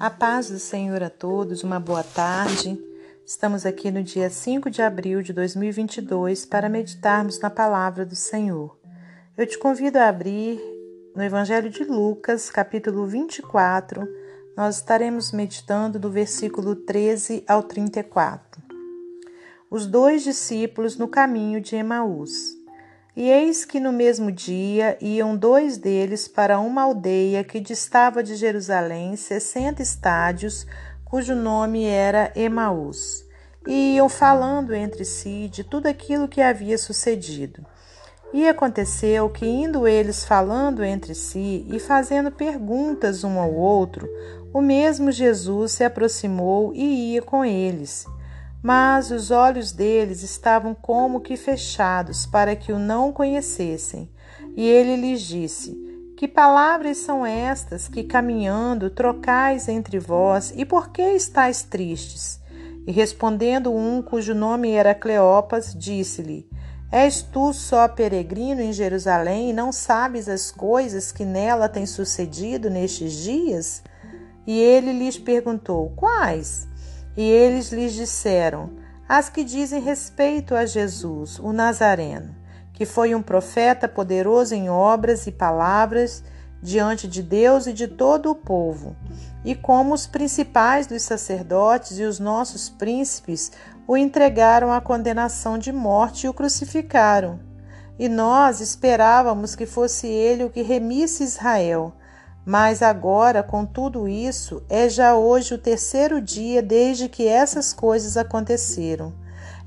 A paz do Senhor a todos, uma boa tarde. Estamos aqui no dia 5 de abril de 2022 para meditarmos na palavra do Senhor. Eu te convido a abrir no Evangelho de Lucas, capítulo 24. Nós estaremos meditando do versículo 13 ao 34. Os dois discípulos no caminho de Emaús. E eis que no mesmo dia iam dois deles para uma aldeia que distava de Jerusalém sessenta estádios, cujo nome era Emaús. E iam falando entre si de tudo aquilo que havia sucedido. E aconteceu que, indo eles falando entre si e fazendo perguntas um ao outro, o mesmo Jesus se aproximou e ia com eles. Mas os olhos deles estavam como que fechados para que o não conhecessem. E ele lhes disse: Que palavras são estas que, caminhando, trocais entre vós, e por que estáis tristes? E respondendo um cujo nome era Cleopas, disse-lhe: És tu só peregrino em Jerusalém e não sabes as coisas que nela têm sucedido nestes dias? E ele lhes perguntou: Quais? E eles lhes disseram: As que dizem respeito a Jesus, o Nazareno, que foi um profeta poderoso em obras e palavras diante de Deus e de todo o povo, e como os principais dos sacerdotes e os nossos príncipes o entregaram à condenação de morte e o crucificaram. E nós esperávamos que fosse ele o que remisse Israel. Mas agora, com tudo isso, é já hoje o terceiro dia desde que essas coisas aconteceram.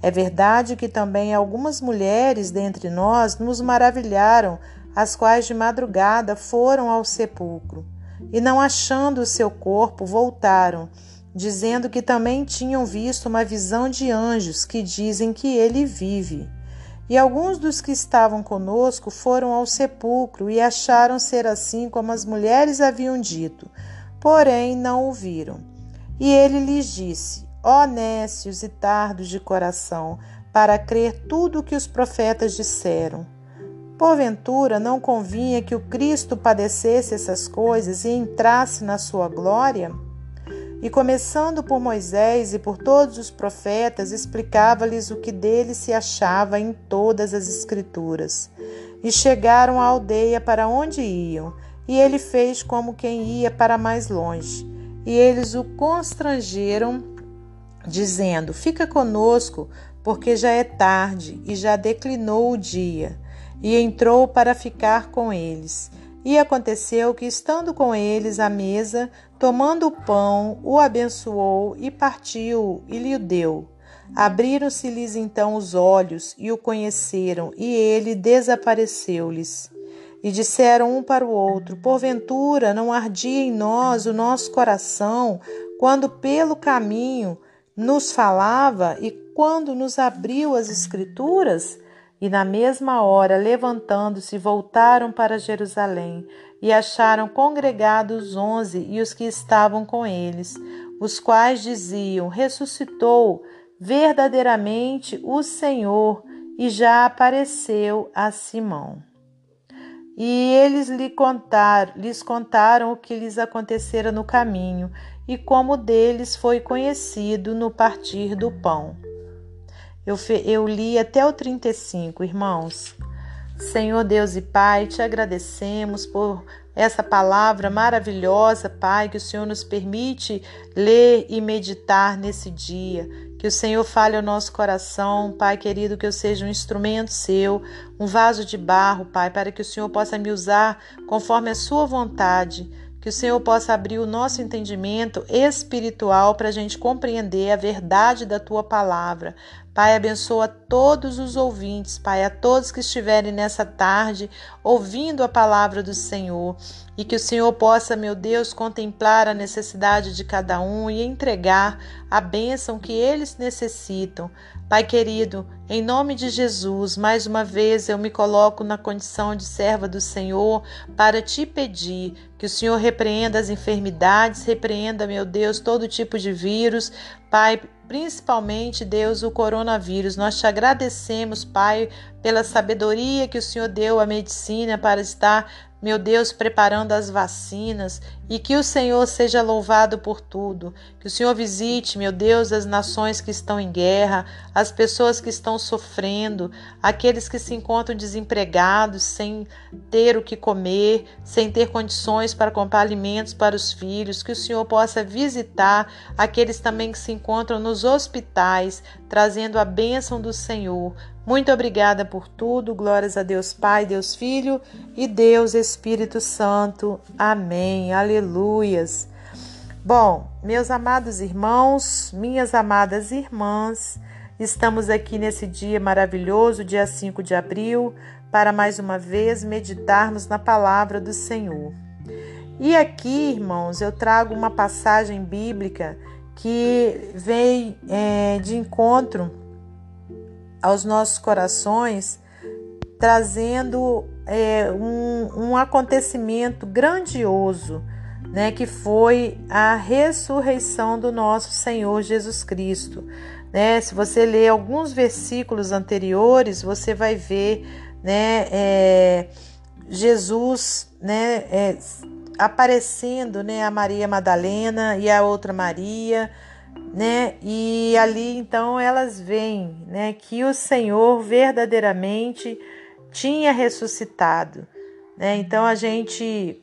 É verdade que também algumas mulheres dentre nós nos maravilharam, as quais de madrugada foram ao sepulcro e, não achando o seu corpo, voltaram, dizendo que também tinham visto uma visão de anjos que dizem que ele vive. E alguns dos que estavam conosco foram ao sepulcro e acharam ser assim como as mulheres haviam dito, porém não o viram. E ele lhes disse: Ó nécios e tardos de coração, para crer tudo o que os profetas disseram. Porventura não convinha que o Cristo padecesse essas coisas e entrasse na sua glória? E começando por Moisés e por todos os profetas, explicava-lhes o que dele se achava em todas as Escrituras. E chegaram à aldeia para onde iam, e ele fez como quem ia para mais longe. E eles o constrangeram, dizendo: Fica conosco, porque já é tarde e já declinou o dia. E entrou para ficar com eles. E aconteceu que, estando com eles à mesa, tomando o pão, o abençoou e partiu e lhe deu. Abriram-se-lhes então os olhos e o conheceram, e ele desapareceu-lhes. E disseram um para o outro: Porventura não ardia em nós o nosso coração quando pelo caminho nos falava e quando nos abriu as Escrituras? E na mesma hora, levantando-se, voltaram para Jerusalém e acharam congregados onze e os que estavam com eles, os quais diziam: Ressuscitou verdadeiramente o Senhor e já apareceu a Simão. E eles lhe contaram, lhes contaram o que lhes acontecera no caminho e como deles foi conhecido no partir do pão. Eu, eu li até o 35, irmãos. Senhor Deus e Pai, te agradecemos por essa palavra maravilhosa, Pai, que o Senhor nos permite ler e meditar nesse dia. Que o Senhor fale ao nosso coração, Pai querido, que eu seja um instrumento seu, um vaso de barro, Pai, para que o Senhor possa me usar conforme a sua vontade. Que o Senhor possa abrir o nosso entendimento espiritual para a gente compreender a verdade da tua palavra, Pai, abençoa todos os ouvintes, Pai, a todos que estiverem nessa tarde ouvindo a palavra do Senhor e que o Senhor possa, meu Deus, contemplar a necessidade de cada um e entregar a bênção que eles necessitam. Pai querido, em nome de Jesus, mais uma vez eu me coloco na condição de serva do Senhor para te pedir que o Senhor repreenda as enfermidades, repreenda, meu Deus, todo tipo de vírus. Pai, principalmente, Deus, o coronavírus. Nós te agradecemos, Pai, pela sabedoria que o Senhor deu à medicina para estar meu Deus, preparando as vacinas e que o Senhor seja louvado por tudo. Que o Senhor visite, meu Deus, as nações que estão em guerra, as pessoas que estão sofrendo, aqueles que se encontram desempregados, sem ter o que comer, sem ter condições para comprar alimentos para os filhos. Que o Senhor possa visitar aqueles também que se encontram nos hospitais, trazendo a bênção do Senhor. Muito obrigada por tudo. Glórias a Deus Pai, Deus Filho e Deus Espírito Santo. Amém. Aleluias. Bom, meus amados irmãos, minhas amadas irmãs, estamos aqui nesse dia maravilhoso, dia 5 de abril, para mais uma vez meditarmos na palavra do Senhor. E aqui, irmãos, eu trago uma passagem bíblica que vem é, de encontro aos nossos corações, trazendo é, um, um acontecimento grandioso, né, que foi a ressurreição do nosso Senhor Jesus Cristo. Né? Se você ler alguns versículos anteriores, você vai ver né, é, Jesus né, é, aparecendo né, a Maria Madalena e a outra Maria né? E ali então elas veem, né, que o Senhor verdadeiramente tinha ressuscitado, né? Então a gente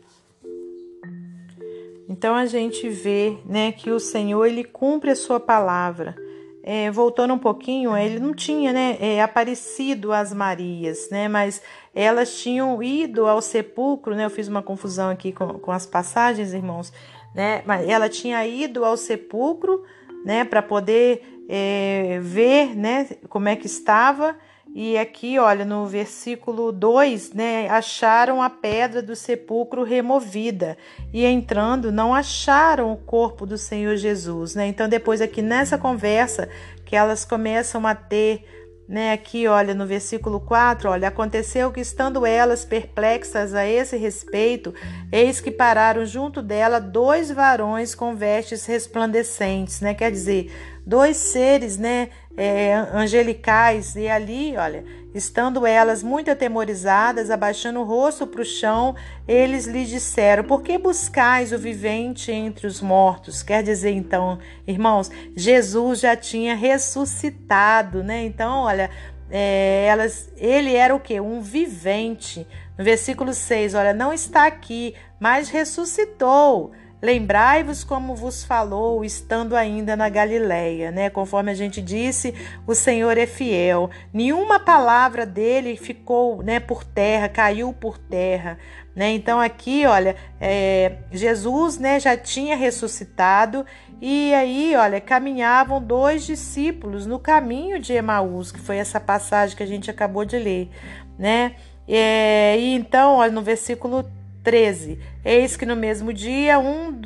então a gente vê, né, que o Senhor ele cumpre a sua palavra. É, voltando um pouquinho, ele não tinha, né, é, aparecido às Marias, né, mas elas tinham ido ao sepulcro, né? Eu fiz uma confusão aqui com, com as passagens, irmãos, né? Mas ela tinha ido ao sepulcro né, para poder é, ver, né, como é que estava. E aqui, olha, no versículo 2, né, acharam a pedra do sepulcro removida e entrando não acharam o corpo do Senhor Jesus, né? Então depois aqui nessa conversa que elas começam a ter né, aqui, olha, no versículo 4, olha, aconteceu que estando elas perplexas a esse respeito, eis que pararam junto dela dois varões com vestes resplandecentes, né? Quer dizer, dois seres, né, é, angelicais, e ali, olha, estando elas muito atemorizadas, abaixando o rosto para o chão, eles lhe disseram: Por que buscais o vivente entre os mortos? Quer dizer, então, irmãos, Jesus já tinha ressuscitado, né? Então, olha, é, elas, ele era o que? Um vivente. No versículo 6, olha, não está aqui, mas ressuscitou. Lembrai-vos como vos falou, estando ainda na Galileia, né? Conforme a gente disse, o Senhor é fiel. Nenhuma palavra dele ficou, né, por terra, caiu por terra, né? Então aqui, olha, é, Jesus, né, já tinha ressuscitado e aí, olha, caminhavam dois discípulos no caminho de Emaús, que foi essa passagem que a gente acabou de ler, né? É, e então, olha, no versículo 13. Eis que no mesmo dia um,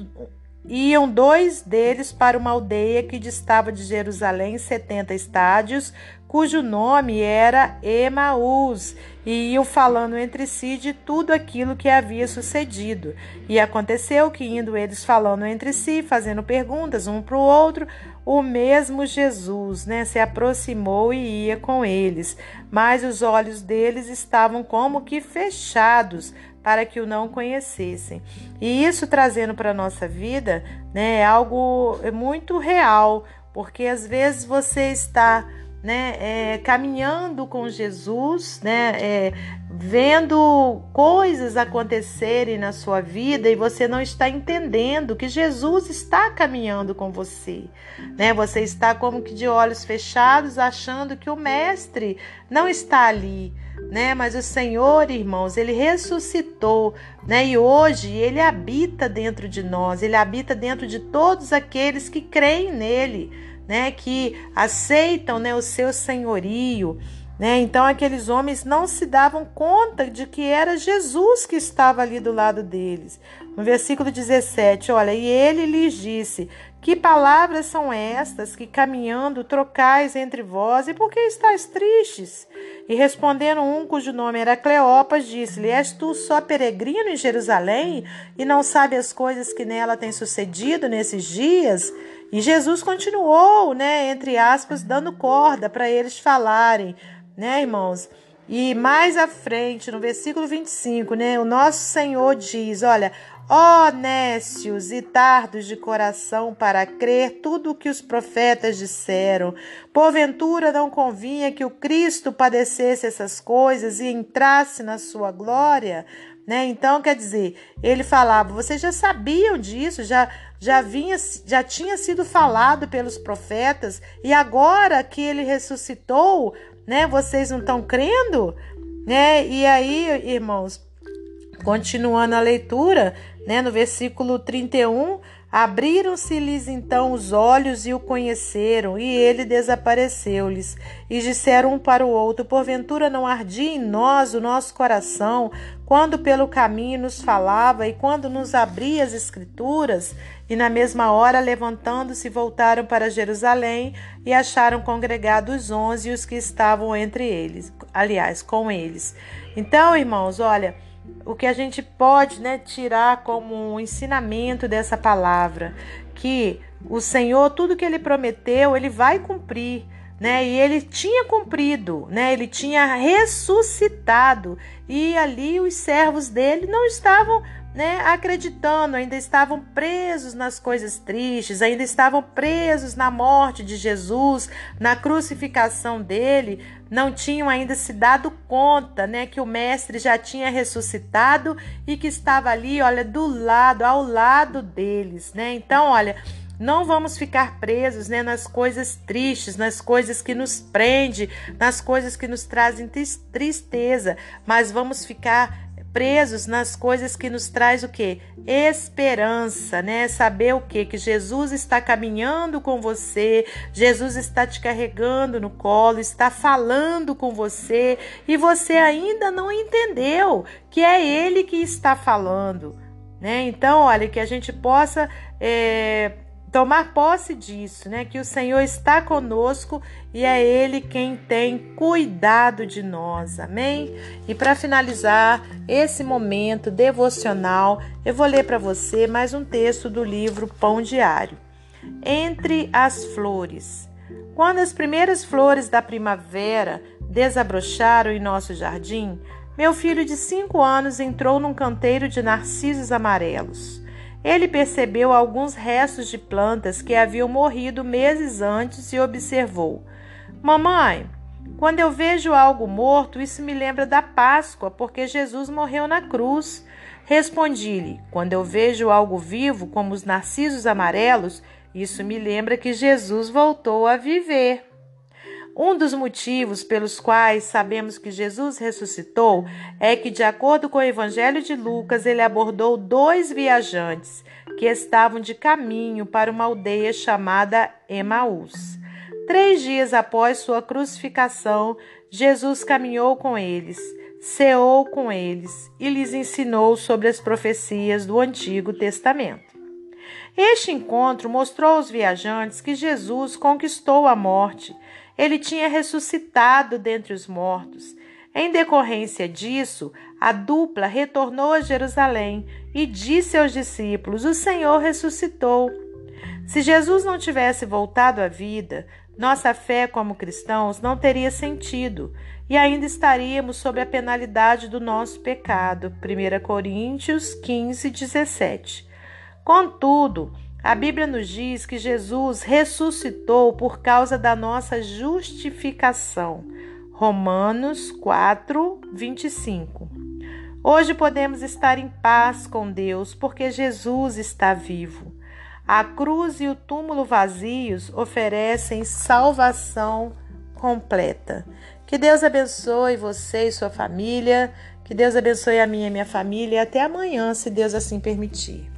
iam dois deles para uma aldeia que distava de Jerusalém setenta estádios, cujo nome era Emaús, e iam falando entre si de tudo aquilo que havia sucedido. E aconteceu que, indo eles falando entre si, fazendo perguntas um para o outro, o mesmo Jesus né, se aproximou e ia com eles, mas os olhos deles estavam como que fechados para que o não conhecessem. E isso trazendo para a nossa vida né, é algo muito real, porque às vezes você está né, é, caminhando com Jesus, né, é, vendo coisas acontecerem na sua vida e você não está entendendo que Jesus está caminhando com você, né? Você está como que de olhos fechados, achando que o Mestre não está ali, né? Mas o Senhor, irmãos, ele ressuscitou, né? E hoje ele habita dentro de nós, ele habita dentro de todos aqueles que creem nele né, que aceitam né, o seu senhorio. Né? Então, aqueles homens não se davam conta de que era Jesus que estava ali do lado deles. No versículo 17, olha, e ele lhes disse: Que palavras são estas que caminhando trocais entre vós, e por que estáis tristes? E respondendo um cujo nome era Cleopas, disse-lhe: És tu só peregrino em Jerusalém e não sabe as coisas que nela têm sucedido nesses dias? E Jesus continuou, né, entre aspas, dando corda para eles falarem, né, irmãos? E mais à frente, no versículo 25, né, o nosso Senhor diz: Olha, ó nécios e tardos de coração para crer tudo o que os profetas disseram. Porventura não convinha que o Cristo padecesse essas coisas e entrasse na sua glória? Né? Então, quer dizer, ele falava, vocês já sabiam disso, já, já, vinha, já tinha sido falado pelos profetas, e agora que ele ressuscitou, né? Vocês não estão crendo? Né? E aí, irmãos, continuando a leitura, né, no versículo 31, Abriram-se-lhes então os olhos e o conheceram, e ele desapareceu-lhes. E disseram um para o outro: Porventura não ardia em nós o nosso coração, quando pelo caminho nos falava e quando nos abria as Escrituras? E na mesma hora, levantando-se, voltaram para Jerusalém e acharam congregados onze os que estavam entre eles, aliás, com eles. Então, irmãos, olha o que a gente pode né, tirar como um ensinamento dessa palavra, que o Senhor, tudo que ele prometeu, ele vai cumprir. Né? E ele tinha cumprido, né? Ele tinha ressuscitado e ali os servos dele não estavam né, acreditando, ainda estavam presos nas coisas tristes, ainda estavam presos na morte de Jesus, na crucificação dele, não tinham ainda se dado conta, né, que o mestre já tinha ressuscitado e que estava ali, olha, do lado, ao lado deles, né? Então, olha, não vamos ficar presos né, nas coisas tristes, nas coisas que nos prende, nas coisas que nos trazem tristeza, mas vamos ficar presos nas coisas que nos traz o que? Esperança, né? Saber o que? Que Jesus está caminhando com você, Jesus está te carregando no colo, está falando com você e você ainda não entendeu que é Ele que está falando, né? Então, olha, que a gente possa é, tomar posse disso, né? Que o Senhor está conosco e é Ele quem tem cuidado de nós, amém? E para finalizar esse momento devocional, eu vou ler para você mais um texto do livro Pão Diário. Entre as flores. Quando as primeiras flores da primavera desabrocharam em nosso jardim, meu filho de cinco anos entrou num canteiro de narcisos amarelos. Ele percebeu alguns restos de plantas que haviam morrido meses antes e observou: Mamãe, quando eu vejo algo morto, isso me lembra da Páscoa, porque Jesus morreu na cruz. Respondi-lhe: Quando eu vejo algo vivo, como os narcisos amarelos, isso me lembra que Jesus voltou a viver. Um dos motivos pelos quais sabemos que Jesus ressuscitou é que, de acordo com o Evangelho de Lucas, ele abordou dois viajantes que estavam de caminho para uma aldeia chamada Emaús. Três dias após sua crucificação, Jesus caminhou com eles, ceou com eles e lhes ensinou sobre as profecias do Antigo Testamento. Este encontro mostrou aos viajantes que Jesus conquistou a morte ele tinha ressuscitado dentre os mortos. Em decorrência disso, a dupla retornou a Jerusalém e disse aos discípulos: O Senhor ressuscitou. Se Jesus não tivesse voltado à vida, nossa fé como cristãos não teria sentido e ainda estaríamos sob a penalidade do nosso pecado. 1 Coríntios 15, 17. Contudo, a Bíblia nos diz que Jesus ressuscitou por causa da nossa justificação. Romanos 4, 25. Hoje podemos estar em paz com Deus porque Jesus está vivo. A cruz e o túmulo vazios oferecem salvação completa. Que Deus abençoe você e sua família. Que Deus abençoe a minha e minha família. Até amanhã, se Deus assim permitir.